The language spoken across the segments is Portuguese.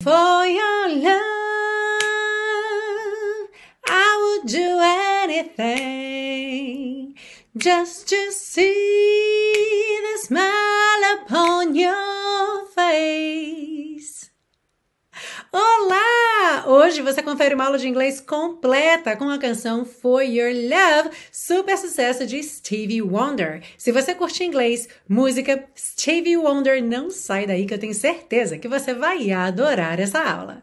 For your love, I would do anything just to see the smile upon your face. Olá! Hoje você confere uma aula de inglês completa com a canção For Your Love, super sucesso de Stevie Wonder. Se você curte inglês, música, Stevie Wonder, não sai daí que eu tenho certeza que você vai adorar essa aula.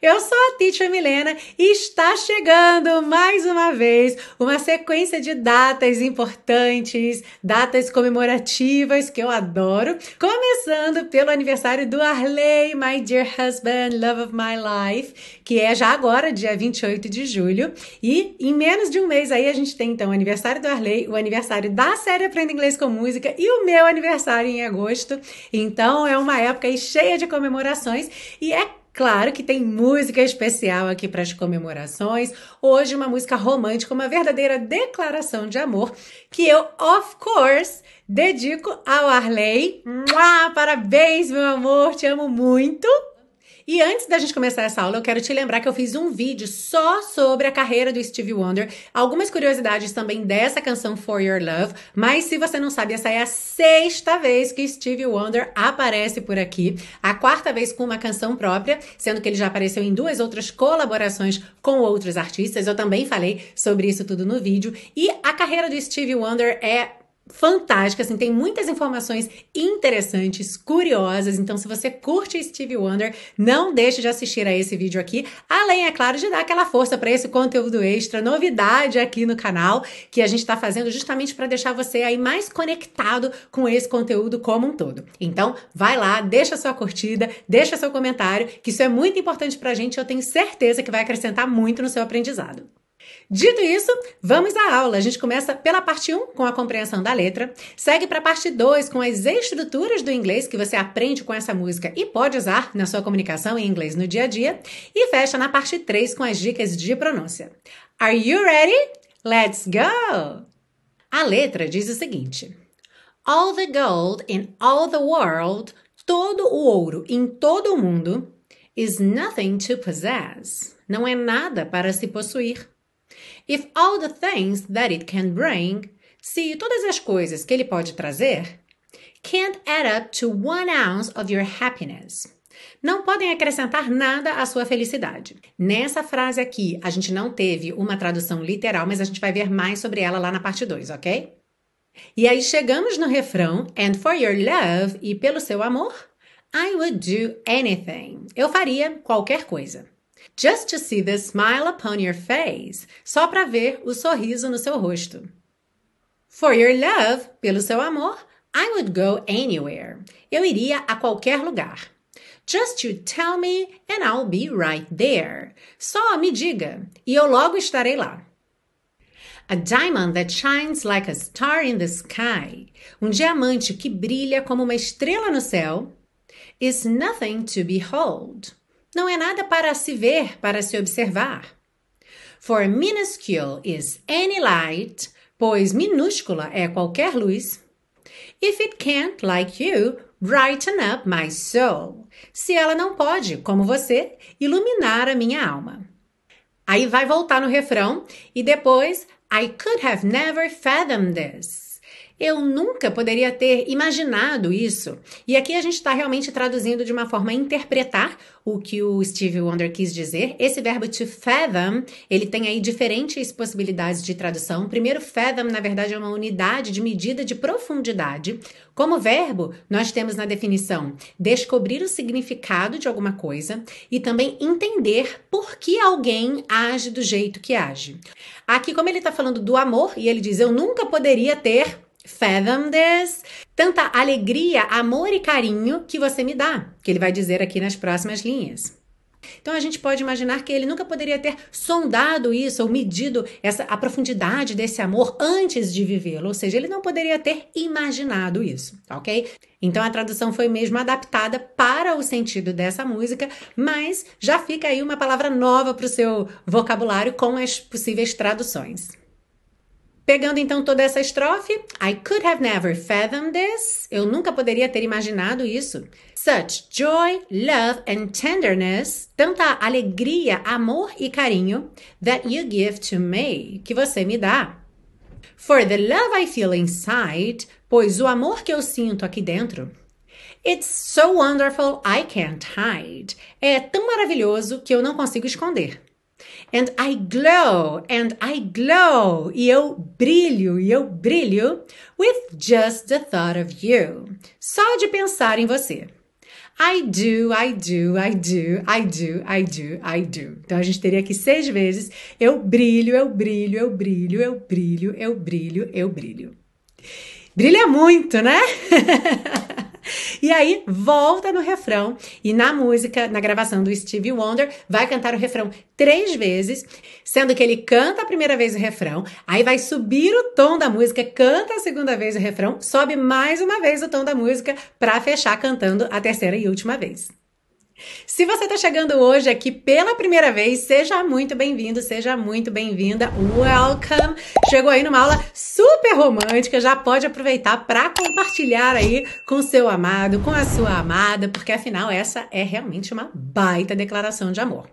Eu sou a Teacher Milena e está chegando mais uma vez uma sequência de datas importantes, datas comemorativas que eu adoro, começando pelo aniversário do Arley, My Dear Husband, Love of My Life, que é já agora, dia 28 de julho, e em menos de um mês aí a gente tem então o aniversário do Arley, o aniversário da série Aprenda Inglês com Música e o meu aniversário em agosto. Então é uma época cheia de comemorações e é Claro que tem música especial aqui para as comemorações. Hoje, uma música romântica, uma verdadeira declaração de amor, que eu, of course, dedico ao Arley. Mua, parabéns, meu amor, te amo muito. E antes da gente começar essa aula, eu quero te lembrar que eu fiz um vídeo só sobre a carreira do Stevie Wonder, algumas curiosidades também dessa canção For Your Love, mas se você não sabe, essa é a sexta vez que Stevie Wonder aparece por aqui, a quarta vez com uma canção própria, sendo que ele já apareceu em duas outras colaborações com outros artistas. Eu também falei sobre isso tudo no vídeo. E a carreira do Stevie Wonder é fantástica, assim, tem muitas informações interessantes, curiosas. Então, se você curte Stevie Wonder, não deixe de assistir a esse vídeo aqui. Além, é claro, de dar aquela força para esse conteúdo extra, novidade aqui no canal, que a gente está fazendo justamente para deixar você aí mais conectado com esse conteúdo como um todo. Então, vai lá, deixa sua curtida, deixa seu comentário, que isso é muito importante para a gente. Eu tenho certeza que vai acrescentar muito no seu aprendizado. Dito isso, vamos à aula. A gente começa pela parte 1 com a compreensão da letra, segue para a parte 2 com as estruturas do inglês que você aprende com essa música e pode usar na sua comunicação em inglês no dia a dia, e fecha na parte 3 com as dicas de pronúncia. Are you ready? Let's go! A letra diz o seguinte: All the gold in all the world, todo o ouro em todo o mundo, is nothing to possess. Não é nada para se possuir. If all the things that it can bring, se todas as coisas que ele pode trazer, can't add up to one ounce of your happiness. Não podem acrescentar nada à sua felicidade. Nessa frase aqui, a gente não teve uma tradução literal, mas a gente vai ver mais sobre ela lá na parte 2, ok? E aí chegamos no refrão, and for your love, e pelo seu amor, I would do anything. Eu faria qualquer coisa. Just to see the smile upon your face. Só para ver o sorriso no seu rosto. For your love, pelo seu amor, I would go anywhere. Eu iria a qualquer lugar. Just you tell me and I'll be right there. Só me diga e eu logo estarei lá. A diamond that shines like a star in the sky. Um diamante que brilha como uma estrela no céu. Is nothing to behold não é nada para se ver, para se observar. For minuscule is any light, pois minúscula é qualquer luz. If it can't, like you, brighten up my soul. Se ela não pode, como você, iluminar a minha alma. Aí vai voltar no refrão e depois I could have never fathomed this. Eu nunca poderia ter imaginado isso. E aqui a gente está realmente traduzindo de uma forma a interpretar o que o Steve Wonder quis dizer. Esse verbo to fathom, ele tem aí diferentes possibilidades de tradução. Primeiro, fathom, na verdade, é uma unidade de medida de profundidade. Como verbo, nós temos na definição descobrir o significado de alguma coisa e também entender por que alguém age do jeito que age. Aqui, como ele está falando do amor, e ele diz: Eu nunca poderia ter fathom this, tanta alegria, amor e carinho que você me dá, que ele vai dizer aqui nas próximas linhas. Então a gente pode imaginar que ele nunca poderia ter sondado isso ou medido essa, a profundidade desse amor antes de vivê-lo, ou seja, ele não poderia ter imaginado isso, ok? Então a tradução foi mesmo adaptada para o sentido dessa música, mas já fica aí uma palavra nova para o seu vocabulário com as possíveis traduções. Pegando então toda essa estrofe, I could have never fathomed this. Eu nunca poderia ter imaginado isso. Such joy, love and tenderness, tanta alegria, amor e carinho that you give to me, que você me dá. For the love I feel inside, pois o amor que eu sinto aqui dentro. It's so wonderful I can't hide. É tão maravilhoso que eu não consigo esconder. And I glow, and I glow. E eu brilho, e eu brilho with just the thought of you. Só de pensar em você. I do, I do, I do, I do, I do, I do. Então a gente teria aqui seis vezes. Eu brilho, eu brilho, eu brilho, eu brilho, eu brilho, eu brilho. Brilha muito, né? E aí volta no refrão e na música, na gravação do Stevie Wonder, vai cantar o refrão três vezes, sendo que ele canta a primeira vez o refrão, aí vai subir o tom da música, canta a segunda vez o refrão, sobe mais uma vez o tom da música para fechar cantando a terceira e última vez. Se você está chegando hoje aqui pela primeira vez, seja muito bem-vindo, seja muito bem-vinda. Welcome! Chegou aí numa aula super romântica, já pode aproveitar para compartilhar aí com seu amado, com a sua amada, porque afinal essa é realmente uma baita declaração de amor.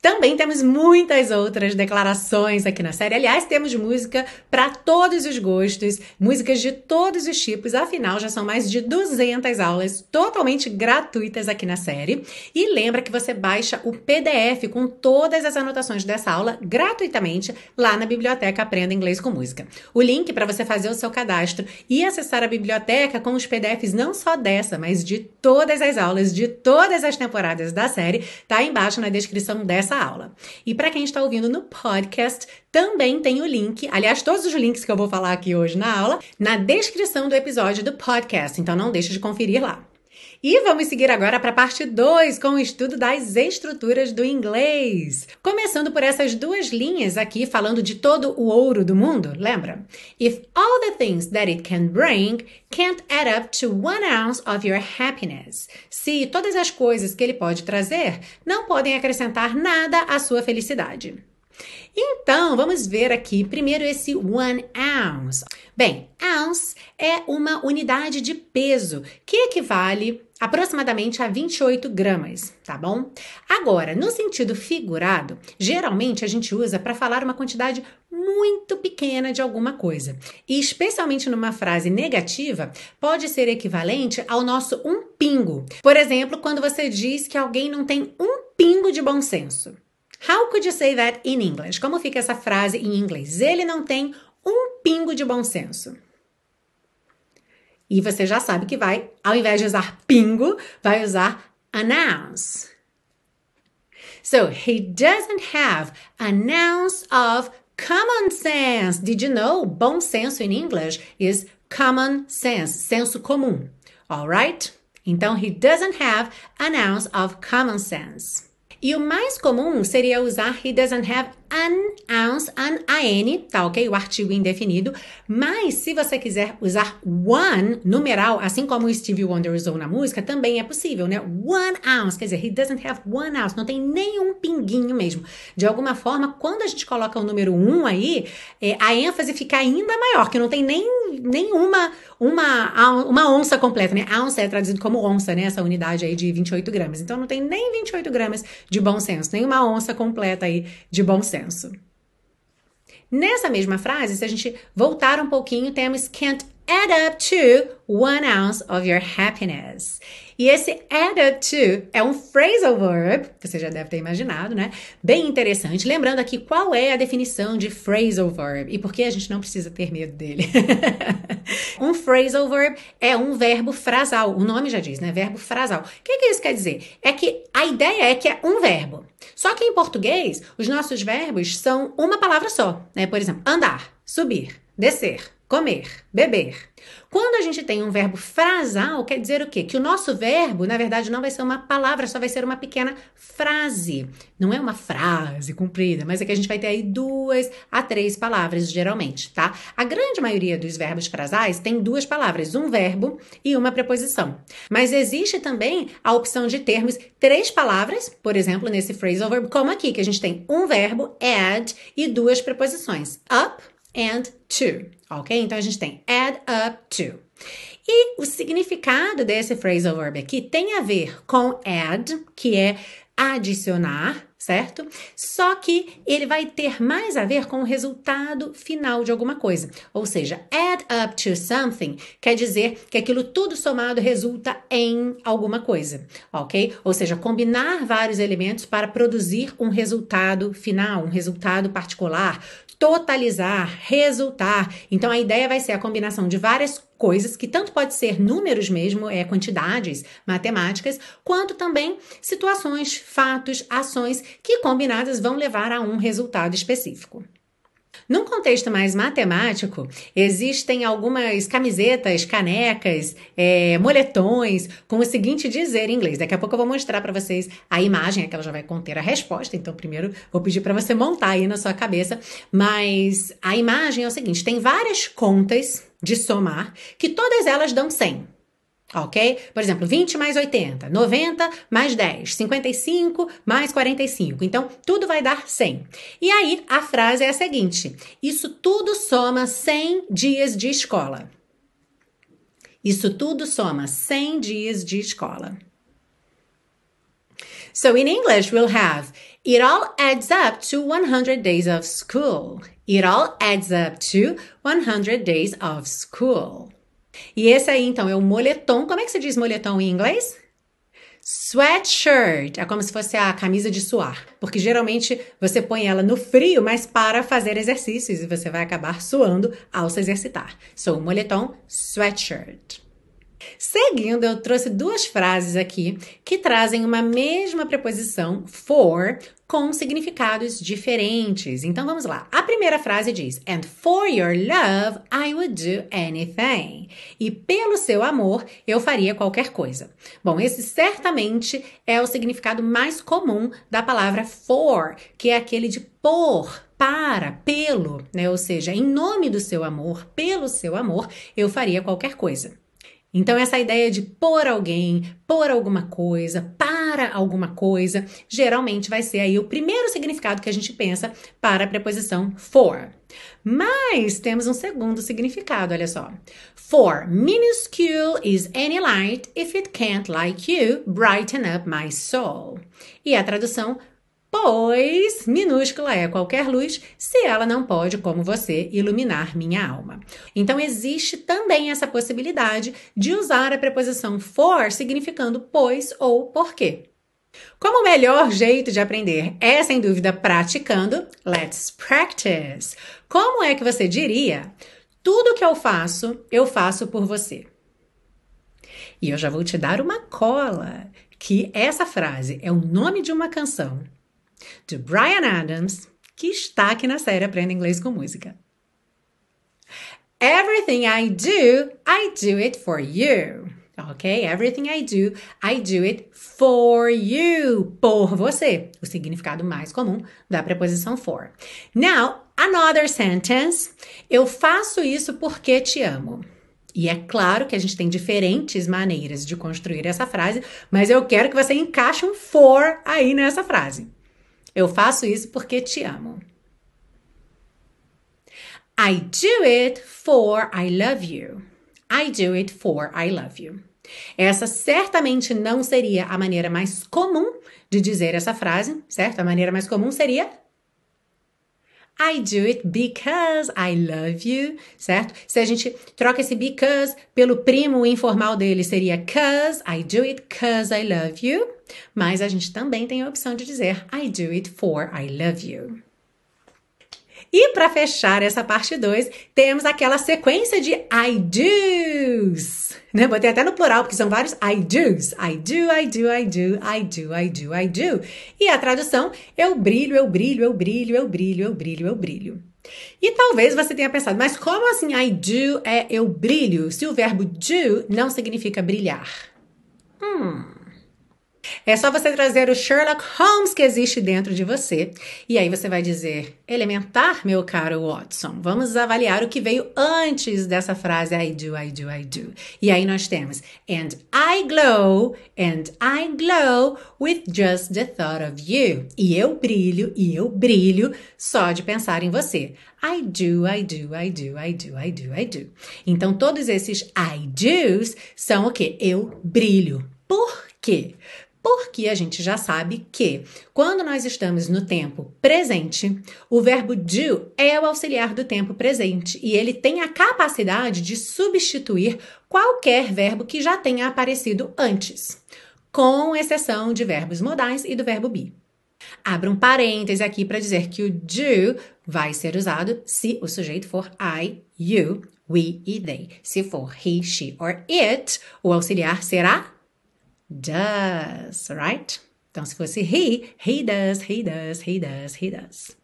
Também temos muitas outras declarações aqui na série. Aliás, temos música para todos os gostos, músicas de todos os tipos. Afinal, já são mais de 200 aulas totalmente gratuitas aqui na série. E lembra que você baixa o PDF com todas as anotações dessa aula gratuitamente lá na biblioteca Aprenda Inglês com Música. O link para você fazer o seu cadastro e acessar a biblioteca com os PDFs não só dessa, mas de todas as aulas de todas as temporadas da série, tá embaixo na descrição dessa essa aula. E para quem está ouvindo no podcast, também tem o link, aliás, todos os links que eu vou falar aqui hoje na aula, na descrição do episódio do podcast, então não deixe de conferir lá. E vamos seguir agora para a parte 2 com o estudo das estruturas do inglês. Começando por essas duas linhas aqui, falando de todo o ouro do mundo, lembra? If all the things that it can bring can't add up to one ounce of your happiness. Se todas as coisas que ele pode trazer não podem acrescentar nada à sua felicidade. Então, vamos ver aqui primeiro esse one ounce. Bem, ounce é uma unidade de peso que equivale aproximadamente a 28 gramas, tá bom? Agora, no sentido figurado, geralmente a gente usa para falar uma quantidade muito pequena de alguma coisa. E especialmente numa frase negativa, pode ser equivalente ao nosso um pingo. Por exemplo, quando você diz que alguém não tem um pingo de bom senso. How could you say that in English? Como fica essa frase em inglês? Ele não tem um pingo de bom senso. E você já sabe que vai, ao invés de usar pingo, vai usar an ounce. So, he doesn't have an ounce of common sense. Did you know? Bom senso in English is common sense, senso comum. Alright? Então, he doesn't have an ounce of common sense. E o mais comum seria usar he doesn't have an ounce, an, an, tá ok? O artigo indefinido. Mas se você quiser usar one, numeral, assim como o Stevie Wonder usou na música, também é possível, né? One ounce, quer dizer, he doesn't have one ounce, não tem nenhum pinguinho mesmo. De alguma forma, quando a gente coloca o número um aí, é, a ênfase fica ainda maior, que não tem nem nenhuma uma, uma onça completa, né? Ounce é traduzido como onça, né? Essa unidade aí de 28 gramas. Então não tem nem 28 gramas de bom senso, nem uma onça completa aí de bom senso Nessa mesma frase, se a gente voltar um pouquinho, temos can't add up to one ounce of your happiness. E esse add up to é um phrasal verb, você já deve ter imaginado, né? Bem interessante. Lembrando aqui qual é a definição de phrasal verb e por que a gente não precisa ter medo dele. um phrasal verb é um verbo frasal. O nome já diz, né? Verbo frasal. O que, que isso quer dizer? É que a ideia é que é um verbo. Só que em português, os nossos verbos são uma palavra só, né? Por exemplo, andar, subir, descer comer, beber. Quando a gente tem um verbo frasal, quer dizer o quê? Que o nosso verbo, na verdade, não vai ser uma palavra, só vai ser uma pequena frase. Não é uma frase comprida, mas é que a gente vai ter aí duas a três palavras, geralmente, tá? A grande maioria dos verbos frasais tem duas palavras, um verbo e uma preposição. Mas existe também a opção de termos três palavras, por exemplo, nesse phrasal verb, como aqui, que a gente tem um verbo, add, e duas preposições, up and to, ok? Então a gente tem add up to. E o significado desse phrasal verb aqui tem a ver com add, que é adicionar, certo? Só que ele vai ter mais a ver com o resultado final de alguma coisa. Ou seja, add up to something quer dizer que aquilo tudo somado resulta em alguma coisa, ok? Ou seja, combinar vários elementos para produzir um resultado final, um resultado particular, totalizar, resultar. Então a ideia vai ser a combinação de várias coisas que tanto pode ser números mesmo, é quantidades matemáticas, quanto também situações, fatos, ações que combinadas vão levar a um resultado específico. Num contexto mais matemático, existem algumas camisetas, canecas, é, moletões com o seguinte dizer em inglês. Daqui a pouco eu vou mostrar para vocês a imagem, é que ela já vai conter a resposta. Então, primeiro vou pedir para você montar aí na sua cabeça. Mas a imagem é o seguinte: tem várias contas de somar que todas elas dão 100 ok? Por exemplo, 20 mais 80, 90 mais 10, 55 mais 45. Então, tudo vai dar 100. E aí, a frase é a seguinte: Isso tudo soma 100 dias de escola. Isso tudo soma 100 dias de escola. So in English, we'll have it all adds up to 100 days of school. It all adds up to 100 days of school. E esse aí, então, é o moletom. Como é que se diz moletom em inglês? Sweatshirt é como se fosse a camisa de suar, porque geralmente você põe ela no frio, mas para fazer exercícios e você vai acabar suando ao se exercitar. So, moletom, sweatshirt. Seguindo, eu trouxe duas frases aqui que trazem uma mesma preposição for com significados diferentes. Então vamos lá. A primeira frase diz: And for your love I would do anything. E pelo seu amor eu faria qualquer coisa. Bom, esse certamente é o significado mais comum da palavra for, que é aquele de por, para, pelo, né? Ou seja, em nome do seu amor, pelo seu amor, eu faria qualquer coisa. Então, essa ideia de por alguém, por alguma coisa, para alguma coisa, geralmente vai ser aí o primeiro significado que a gente pensa para a preposição for. Mas temos um segundo significado, olha só. For minuscule is any light if it can't like you brighten up my soul. E a tradução pois minúscula é qualquer luz se ela não pode, como você, iluminar minha alma. Então existe também essa possibilidade de usar a preposição for significando pois ou porque. Como o melhor jeito de aprender é, sem dúvida, praticando, let's practice. Como é que você diria? Tudo que eu faço, eu faço por você. E eu já vou te dar uma cola, que essa frase é o nome de uma canção de Brian Adams, que está aqui na série Aprenda Inglês com Música. Everything I do, I do it for you. Ok? Everything I do, I do it for you. Por você. O significado mais comum da preposição for. Now, another sentence. Eu faço isso porque te amo. E é claro que a gente tem diferentes maneiras de construir essa frase, mas eu quero que você encaixe um for aí nessa frase. Eu faço isso porque te amo. I do it for I love you. I do it for I love you. Essa certamente não seria a maneira mais comum de dizer essa frase, certo? A maneira mais comum seria I do it because I love you, certo? Se a gente troca esse because pelo primo informal dele, seria cause, I do it cause I love you. Mas a gente também tem a opção de dizer I do it for I love you. E para fechar essa parte 2, temos aquela sequência de I do's. Né? Botei até no plural, porque são vários I do's. I do, I do, I do, I do, I do, I do. E a tradução, eu brilho, eu brilho, eu brilho, eu brilho, eu brilho, eu brilho. E talvez você tenha pensado, mas como assim I do é eu brilho, se o verbo do não significa brilhar? Hum. É só você trazer o Sherlock Holmes que existe dentro de você. E aí você vai dizer: elementar, meu caro Watson. Vamos avaliar o que veio antes dessa frase I do, I do, I do. E aí nós temos And I glow, and I glow with just the thought of you. E eu brilho, e eu brilho só de pensar em você. I do, I do, I do, I do, I do, I do. Então todos esses I do's são o que? Eu brilho. Por quê? Porque a gente já sabe que quando nós estamos no tempo presente, o verbo do é o auxiliar do tempo presente e ele tem a capacidade de substituir qualquer verbo que já tenha aparecido antes, com exceção de verbos modais e do verbo be. Abra um parêntese aqui para dizer que o do vai ser usado se o sujeito for I, you, we e they. Se for he, she or it, o auxiliar será does, right? Então, se fosse he, he does, he does, he does, he does.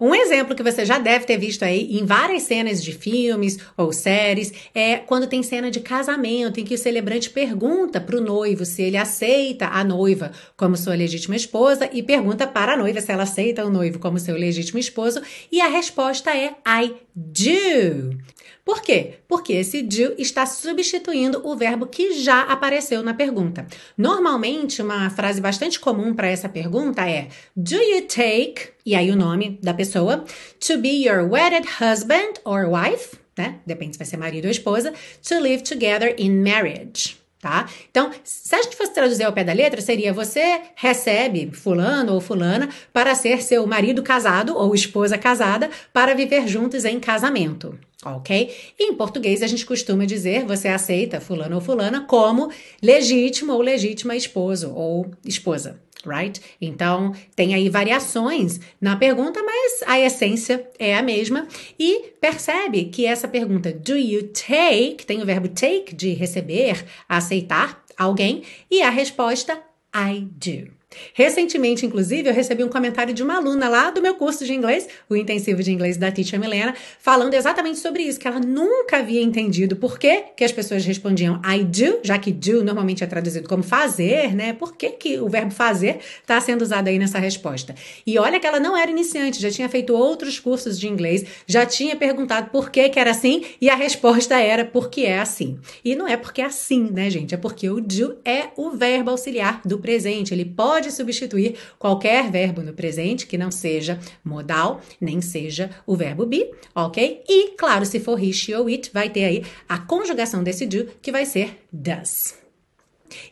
Um exemplo que você já deve ter visto aí em várias cenas de filmes ou séries é quando tem cena de casamento em que o celebrante pergunta para o noivo se ele aceita a noiva como sua legítima esposa e pergunta para a noiva se ela aceita o noivo como seu legítimo esposo e a resposta é I do. Por quê? Porque esse do está substituindo o verbo que já apareceu na pergunta. Normalmente, uma frase bastante comum para essa pergunta é Do you take, e aí o nome da pessoa, to be your wedded husband or wife, né? Depende se vai ser marido ou esposa, to live together in marriage. Tá? Então, se a gente fosse traduzir ao pé da letra, seria você recebe fulano ou fulana para ser seu marido casado ou esposa casada para viver juntos em casamento ok? E em português a gente costuma dizer você aceita fulano ou fulana como legítimo ou legítima esposo ou esposa, right? Então tem aí variações na pergunta, mas a essência é a mesma. E percebe que essa pergunta do you take tem o verbo take de receber, aceitar alguém e a resposta I do. Recentemente, inclusive, eu recebi um comentário de uma aluna lá do meu curso de inglês, o intensivo de inglês da Teacher Milena, falando exatamente sobre isso, que ela nunca havia entendido por que, que as pessoas respondiam I do, já que do normalmente é traduzido como fazer, né? Por que, que o verbo fazer está sendo usado aí nessa resposta? E olha que ela não era iniciante, já tinha feito outros cursos de inglês, já tinha perguntado por que, que era assim, e a resposta era porque é assim. E não é porque é assim, né, gente? É porque o do é o verbo auxiliar do presente. Ele pode pode substituir qualquer verbo no presente que não seja modal, nem seja o verbo be, ok? E, claro, se for he, she ou it, vai ter aí a conjugação desse do, que vai ser does.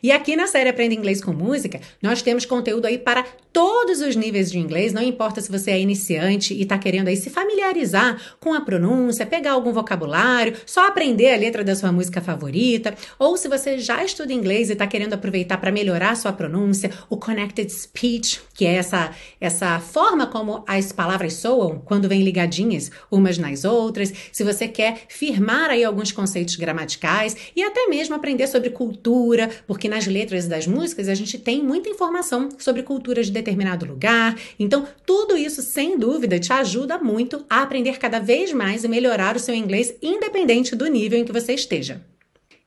E aqui na série Aprenda Inglês com Música, nós temos conteúdo aí para todos os níveis de inglês, não importa se você é iniciante e está querendo aí se familiarizar com a pronúncia, pegar algum vocabulário, só aprender a letra da sua música favorita, ou se você já estuda inglês e está querendo aproveitar para melhorar a sua pronúncia, o Connected Speech, que é essa, essa forma como as palavras soam quando vêm ligadinhas umas nas outras, se você quer firmar aí alguns conceitos gramaticais e até mesmo aprender sobre cultura, porque nas letras das músicas a gente tem muita informação sobre culturas de determinado lugar. Então, tudo isso, sem dúvida, te ajuda muito a aprender cada vez mais e melhorar o seu inglês, independente do nível em que você esteja.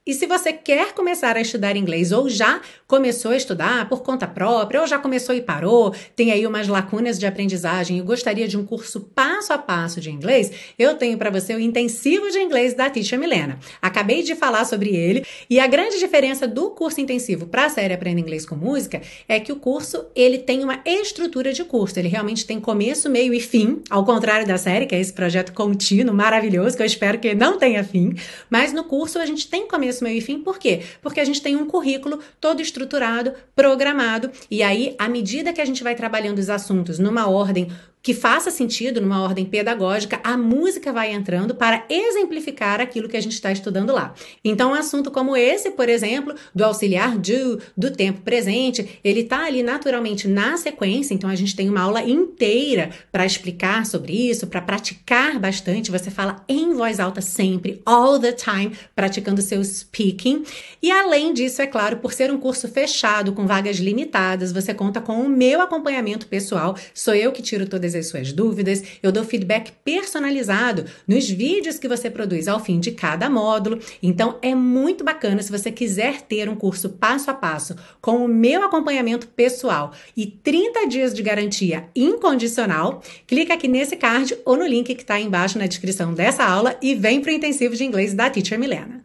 E se você quer começar a estudar inglês ou já começou a estudar por conta própria, ou já começou e parou, tem aí umas lacunas de aprendizagem e gostaria de um curso passo a passo de inglês, eu tenho para você o intensivo de inglês da Teacher Milena. Acabei de falar sobre ele e a grande diferença do curso intensivo para a série Aprenda Inglês com Música é que o curso ele tem uma estrutura de curso, ele realmente tem começo, meio e fim, ao contrário da série, que é esse projeto contínuo maravilhoso que eu espero que não tenha fim, mas no curso a gente tem começo começo, meio e fim. Por quê? Porque a gente tem um currículo todo estruturado, programado, e aí, à medida que a gente vai trabalhando os assuntos numa ordem que faça sentido numa ordem pedagógica, a música vai entrando para exemplificar aquilo que a gente está estudando lá. Então, um assunto como esse, por exemplo, do auxiliar do, do tempo presente, ele está ali naturalmente na sequência, então a gente tem uma aula inteira para explicar sobre isso, para praticar bastante. Você fala em voz alta sempre, all the time, praticando seu speaking. E além disso, é claro, por ser um curso fechado com vagas limitadas, você conta com o meu acompanhamento pessoal. Sou eu que tiro todas todas as suas dúvidas. Eu dou feedback personalizado nos vídeos que você produz ao fim de cada módulo. Então é muito bacana se você quiser ter um curso passo a passo com o meu acompanhamento pessoal e 30 dias de garantia incondicional. Clica aqui nesse card ou no link que está embaixo na descrição dessa aula e vem para o intensivo de inglês da Teacher Milena.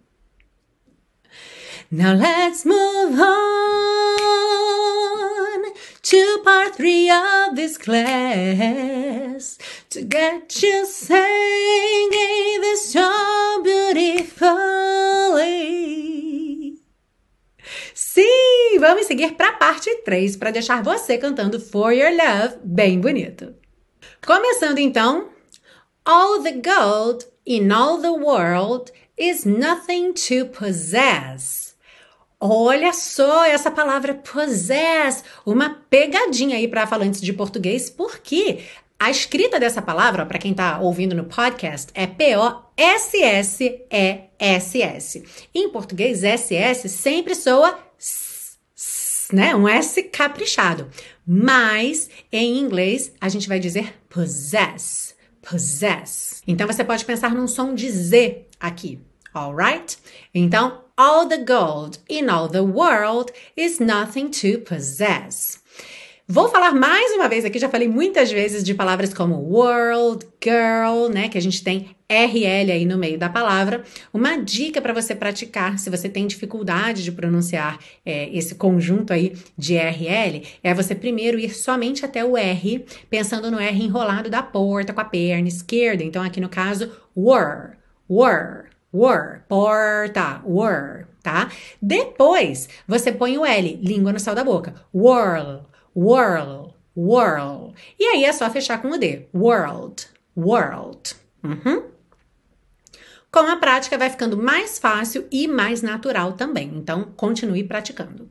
Now let's move on to part three of this class to get you singing this so beautifully. Sim, vamos seguir para a parte 3 para deixar você cantando For Your Love bem bonito. Começando então, All the gold in all the world is nothing to possess. Olha só essa palavra possess, uma pegadinha aí para falantes de português, porque a escrita dessa palavra, para quem está ouvindo no podcast, é P-O-S-S-E-S-S. Em português, S-S sempre soa s, s, né? Um S caprichado. Mas em inglês a gente vai dizer possess, possess. Então você pode pensar num som de Z aqui, alright? Então all the gold in all the world is nothing to possess. Vou falar mais uma vez aqui, já falei muitas vezes de palavras como world, girl, né? Que a gente tem RL aí no meio da palavra. Uma dica para você praticar, se você tem dificuldade de pronunciar é, esse conjunto aí de RL, é você primeiro ir somente até o R, pensando no R enrolado da porta com a perna esquerda. Então, aqui no caso, were, were were, porta, were, tá? Depois, você põe o L, língua no céu da boca. Whirl, whirl, whirl. E aí é só fechar com o D. World, world. Uhum. Com a prática vai ficando mais fácil e mais natural também. Então, continue praticando.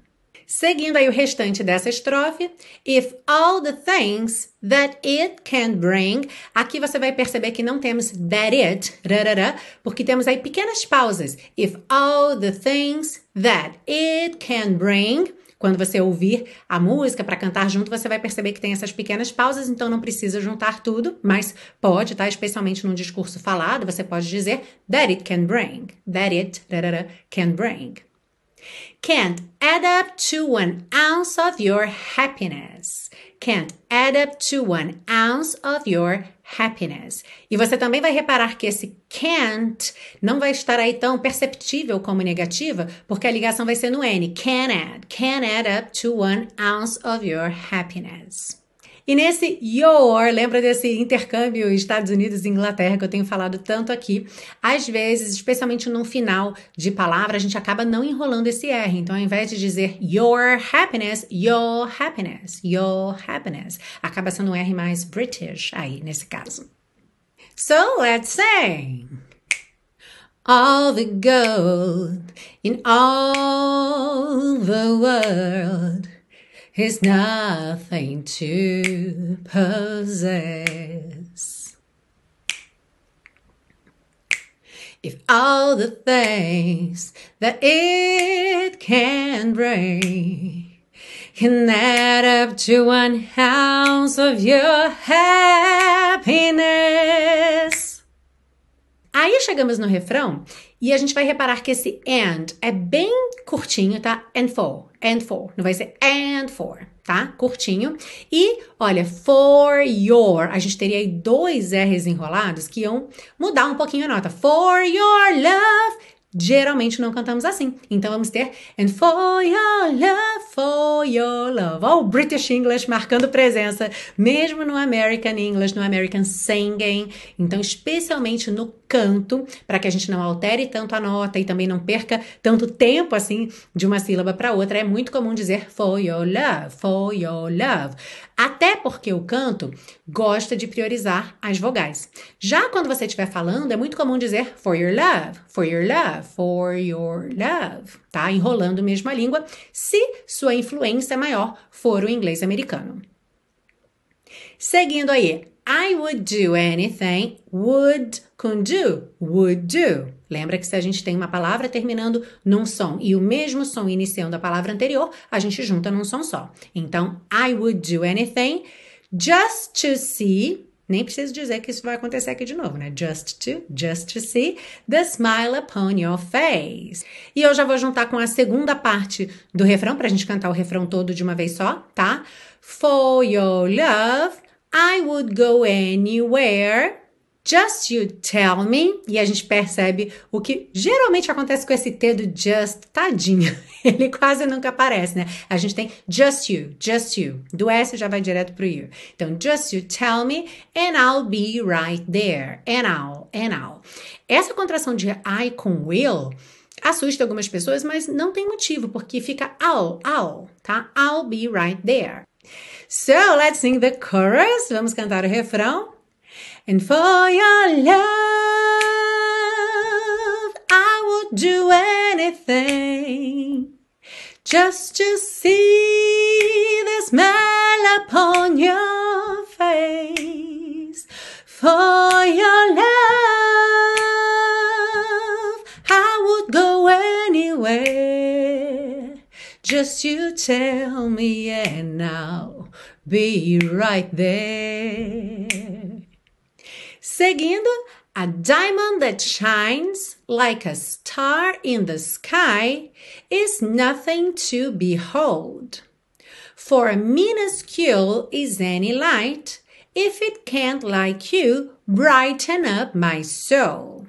Seguindo aí o restante dessa estrofe, if all the things that it can bring, aqui você vai perceber que não temos that it, rarara, porque temos aí pequenas pausas. If all the things that it can bring, quando você ouvir a música para cantar junto, você vai perceber que tem essas pequenas pausas, então não precisa juntar tudo, mas pode, tá? Especialmente num discurso falado, você pode dizer that it can bring, that it rarara, can bring can't add up to one ounce of your happiness. Can't add up to one ounce of your happiness. E você também vai reparar que esse can't não vai estar aí tão perceptível como negativa, porque a ligação vai ser no N. Can add. Can add up to one ounce of your happiness. E nesse your, lembra desse intercâmbio Estados Unidos e Inglaterra que eu tenho falado tanto aqui? Às vezes, especialmente no final de palavra, a gente acaba não enrolando esse R. Então, ao invés de dizer your happiness, your happiness, your happiness, acaba sendo um R mais British aí nesse caso. So, let's sing. All the gold in all the world is nothing to possess. If all the things that it can bring can add up to one ounce of your happiness. Aí chegamos no refrão e a gente vai reparar que esse and é bem curtinho, tá? And for and for. Não vai ser and for, tá? Curtinho. E, olha, for your. A gente teria aí dois R's enrolados que iam mudar um pouquinho a nota. For your love Geralmente não cantamos assim. Então vamos ter And for your love, for your love. Ó, o British English marcando presença, mesmo no American English, no American Singing. Então, especialmente no canto, para que a gente não altere tanto a nota e também não perca tanto tempo assim de uma sílaba para outra, é muito comum dizer for your love, for your love. Até porque o canto gosta de priorizar as vogais. Já quando você estiver falando, é muito comum dizer for your love, for your love, for your love, tá? Enrolando mesmo a língua, se sua influência maior for o inglês americano. Seguindo aí, I would do anything, would com do, would do. Lembra que se a gente tem uma palavra terminando num som e o mesmo som iniciando a palavra anterior, a gente junta num som só. Então, I would do anything. Just to see nem preciso dizer que isso vai acontecer aqui de novo, né? Just to, just to see the smile upon your face. E eu já vou juntar com a segunda parte do refrão, pra gente cantar o refrão todo de uma vez só, tá? For your love, I would go anywhere. Just you tell me. E a gente percebe o que geralmente acontece com esse T do just, tadinho. Ele quase nunca aparece, né? A gente tem just you, just you. Do S já vai direto pro you. Então, just you tell me and I'll be right there. And I'll, and I'll. Essa contração de I com will assusta algumas pessoas, mas não tem motivo, porque fica I'll, I'll, tá? I'll be right there. So, let's sing the chorus. Vamos cantar o refrão. And for your love, I would do anything just to see the smile upon your face. For your love, I would go anywhere. Just you tell me, and I'll be right there. Seguindo, a diamond that shines like a star in the sky is nothing to behold. For minuscule is any light, if it can't, like you, brighten up my soul.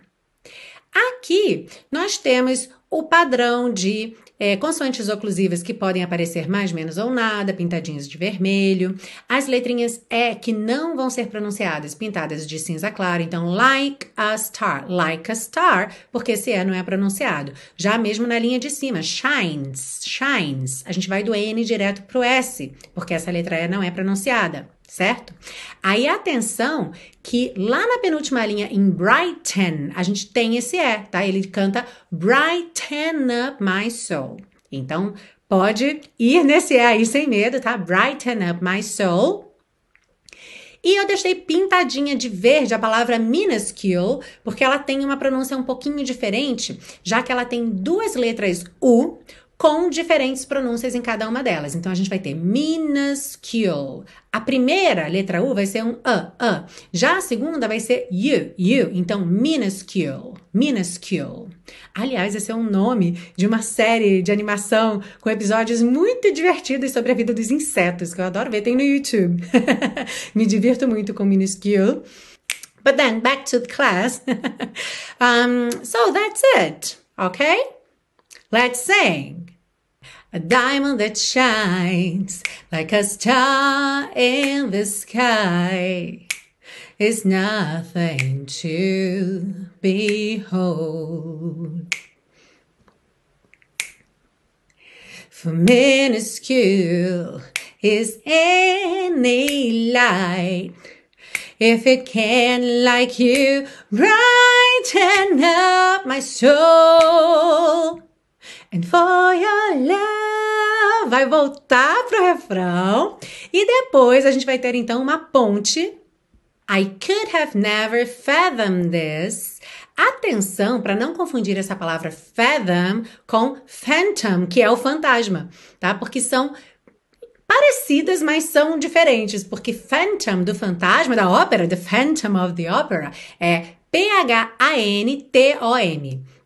Aqui nós temos o padrão de é, consoantes oclusivas que podem aparecer mais, menos ou nada, pintadinhas de vermelho. As letrinhas E que não vão ser pronunciadas, pintadas de cinza claro. Então, like a star, like a star, porque esse E não é pronunciado. Já mesmo na linha de cima, shines, shines. A gente vai do N direto pro S, porque essa letra E não é pronunciada certo? Aí atenção que lá na penúltima linha em Brighten, a gente tem esse E, tá? Ele canta Brighten up my soul. Então, pode ir nesse E aí sem medo, tá? Brighten up my soul. E eu deixei pintadinha de verde a palavra minuscule, porque ela tem uma pronúncia um pouquinho diferente, já que ela tem duas letras U, com diferentes pronúncias em cada uma delas. Então a gente vai ter minuscule. A primeira letra U vai ser um a, a. Já a segunda vai ser you, you. Então minuscule, minuscule. Aliás, esse é um nome de uma série de animação com episódios muito divertidos sobre a vida dos insetos, que eu adoro ver, tem no YouTube. Me divirto muito com minuscule. But then back to the class. um, so that's it. Okay? Let's sing. A diamond that shines like a star in the sky is nothing to behold. For minuscule is any light if it can, like you, brighten up my soul. And for your love. Vai voltar pro refrão. E depois a gente vai ter então uma ponte. I could have never fathomed this. Atenção para não confundir essa palavra fathom com phantom, que é o fantasma, tá? Porque são parecidas, mas são diferentes, porque Phantom do fantasma da ópera, The Phantom of the Opera, é P-H-A-N-T-O-M.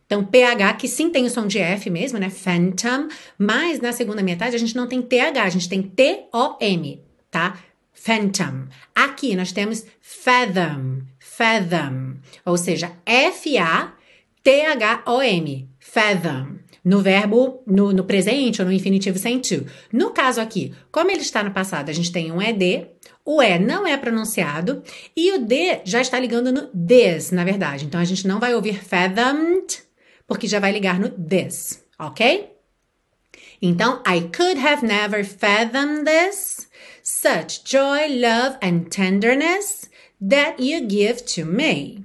Então, PH, que sim tem o som de F mesmo, né? Phantom, mas na segunda metade a gente não tem TH, a gente tem T-O-M, tá? Phantom. Aqui nós temos fathom, fathom, ou seja, F-A-T-H-O-M, fathom. No verbo, no, no presente ou no infinitivo sem to. No caso aqui, como ele está no passado, a gente tem um ED, o E não é pronunciado e o D já está ligando no this, na verdade. Então a gente não vai ouvir fathomed, porque já vai ligar no this, ok? Então, I could have never fathomed this, such joy, love, and tenderness that you give to me.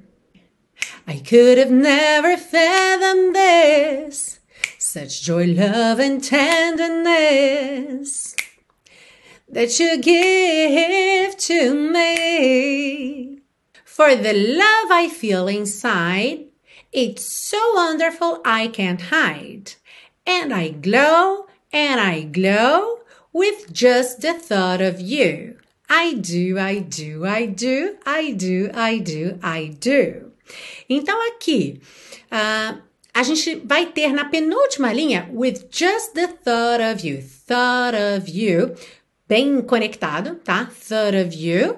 I could have never fathomed this, such joy, love, and tenderness that you give to me. For the love I feel inside it's so wonderful I can't hide. And I glow and I glow with just the thought of you. I do, I do, I do, I do, I do, I do. Então aqui, uh, a gente vai ter na penúltima linha with just the thought of you, thought of you, bem conectado, tá? Thought of you.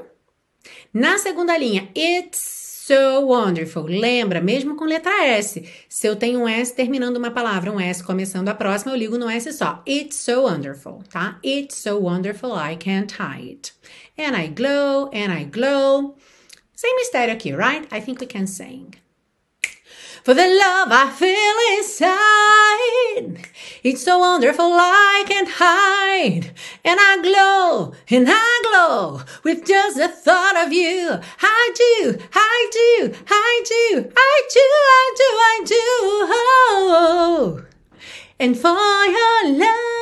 Na segunda linha, it's So wonderful. Lembra, mesmo com letra S. Se eu tenho um S terminando uma palavra, um S começando a próxima, eu ligo no S só. It's so wonderful, tá? It's so wonderful I can't hide. And I glow, and I glow. Sem mistério aqui, right? I think we can sing. for the love I feel inside. It's so wonderful I can't hide. And I glow, and I glow with just the thought of you. I do, I do, I do, I do, I do, I do. Oh, and for your love.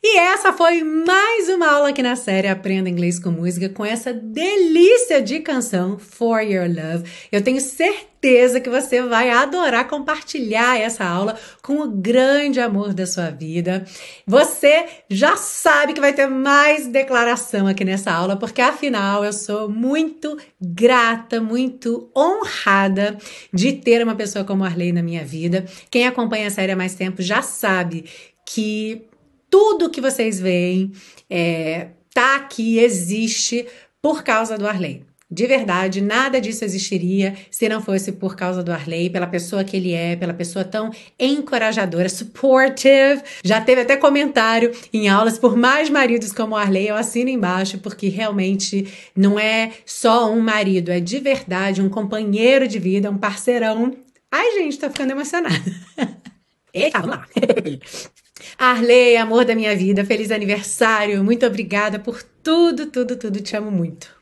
E essa foi mais uma aula aqui na série Aprenda Inglês com Música com essa delícia de canção For Your Love. Eu tenho certeza que você vai adorar compartilhar essa aula com o grande amor da sua vida. Você já sabe que vai ter mais declaração aqui nessa aula, porque afinal eu sou muito grata, muito honrada de ter uma pessoa como Arley na minha vida. Quem acompanha a série há mais tempo já sabe que tudo que vocês veem é, tá aqui, existe por causa do Arley. De verdade, nada disso existiria se não fosse por causa do Arley, pela pessoa que ele é, pela pessoa tão encorajadora, supportive. Já teve até comentário em aulas por mais maridos como o Arley, eu assino embaixo, porque realmente não é só um marido, é de verdade um companheiro de vida, um parceirão. Ai, gente, tô ficando emocionada. Eita, vamos lá. Arley, amor da minha vida, feliz aniversário. Muito obrigada por tudo, tudo, tudo. Te amo muito.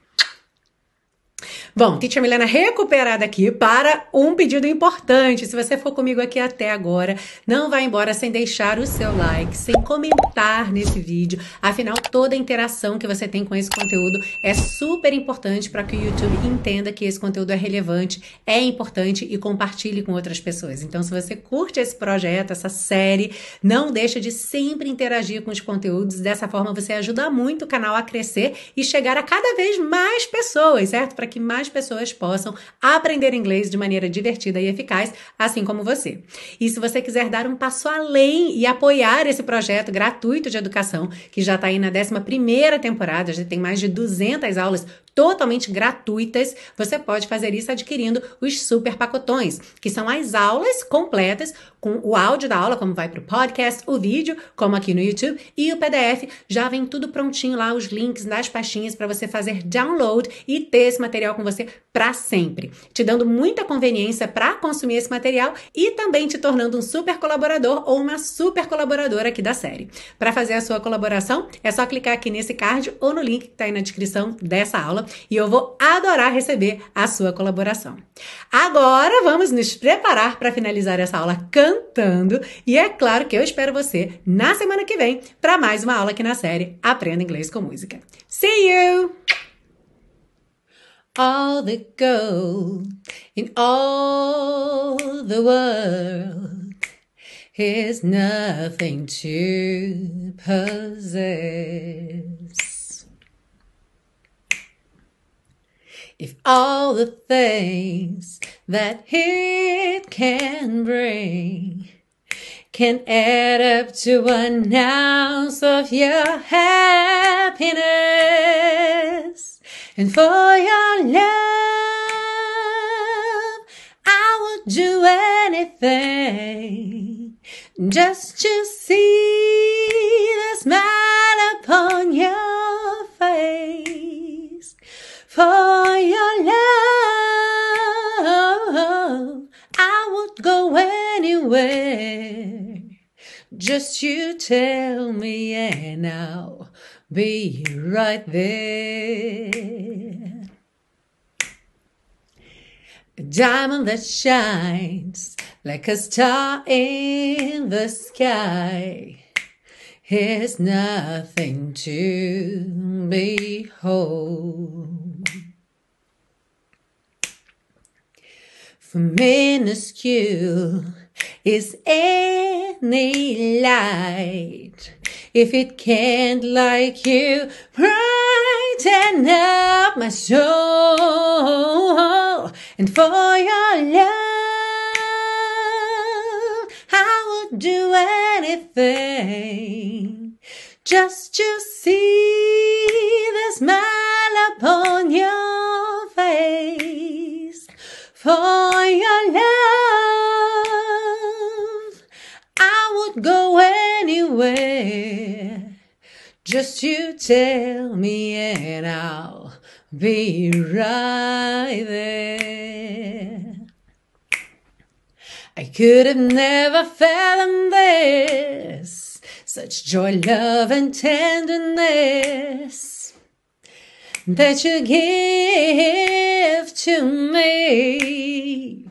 Bom, Teacher Milena recuperada aqui para um pedido importante. Se você for comigo aqui até agora, não vá embora sem deixar o seu like, sem comentar nesse vídeo. Afinal, toda a interação que você tem com esse conteúdo é super importante para que o YouTube entenda que esse conteúdo é relevante, é importante e compartilhe com outras pessoas. Então, se você curte esse projeto, essa série, não deixa de sempre interagir com os conteúdos. Dessa forma, você ajuda muito o canal a crescer e chegar a cada vez mais pessoas, certo? Para que mais mais pessoas possam aprender inglês de maneira divertida e eficaz, assim como você. E se você quiser dar um passo além e apoiar esse projeto gratuito de educação, que já está aí na 11 temporada, já tem mais de 200 aulas totalmente gratuitas, você pode fazer isso adquirindo os super pacotões, que são as aulas completas com o áudio da aula, como vai para o podcast, o vídeo, como aqui no YouTube, e o PDF. Já vem tudo prontinho lá, os links nas pastinhas para você fazer download e ter esse material com você para sempre, te dando muita conveniência para consumir esse material e também te tornando um super colaborador ou uma super colaboradora aqui da série. Para fazer a sua colaboração, é só clicar aqui nesse card ou no link que está aí na descrição dessa aula e eu vou adorar receber a sua colaboração. Agora vamos nos preparar para finalizar essa aula cantando e é claro que eu espero você na semana que vem para mais uma aula aqui na série Aprenda Inglês com Música. See you! All the gold in all the world is nothing to possess. If all the things that it can bring can add up to one ounce of your happiness. And for your love, I would do anything just to see Just you tell me, and I'll be right there. A diamond that shines like a star in the sky is nothing to behold. For minuscule is any light. If it can't like you brighten up my soul. And for your love I would do anything just to see just you tell me and I'll be right there. I could have never fathomed this, such joy, love, and tenderness that you give to me.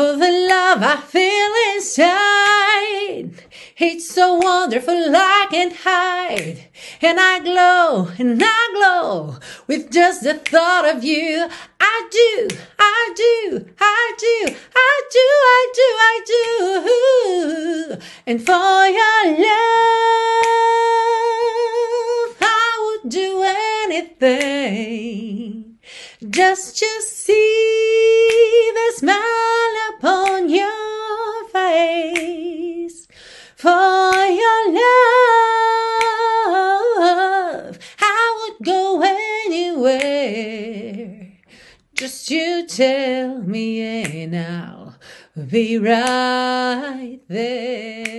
For the love I feel inside, it's so wonderful I can't hide. And I glow and I glow with just the thought of you. I do, I do, I do, I do, I do, I do. And for your love, I would do anything just to see the smile upon your face. For your love, I would go anywhere. Just you tell me and I'll be right there.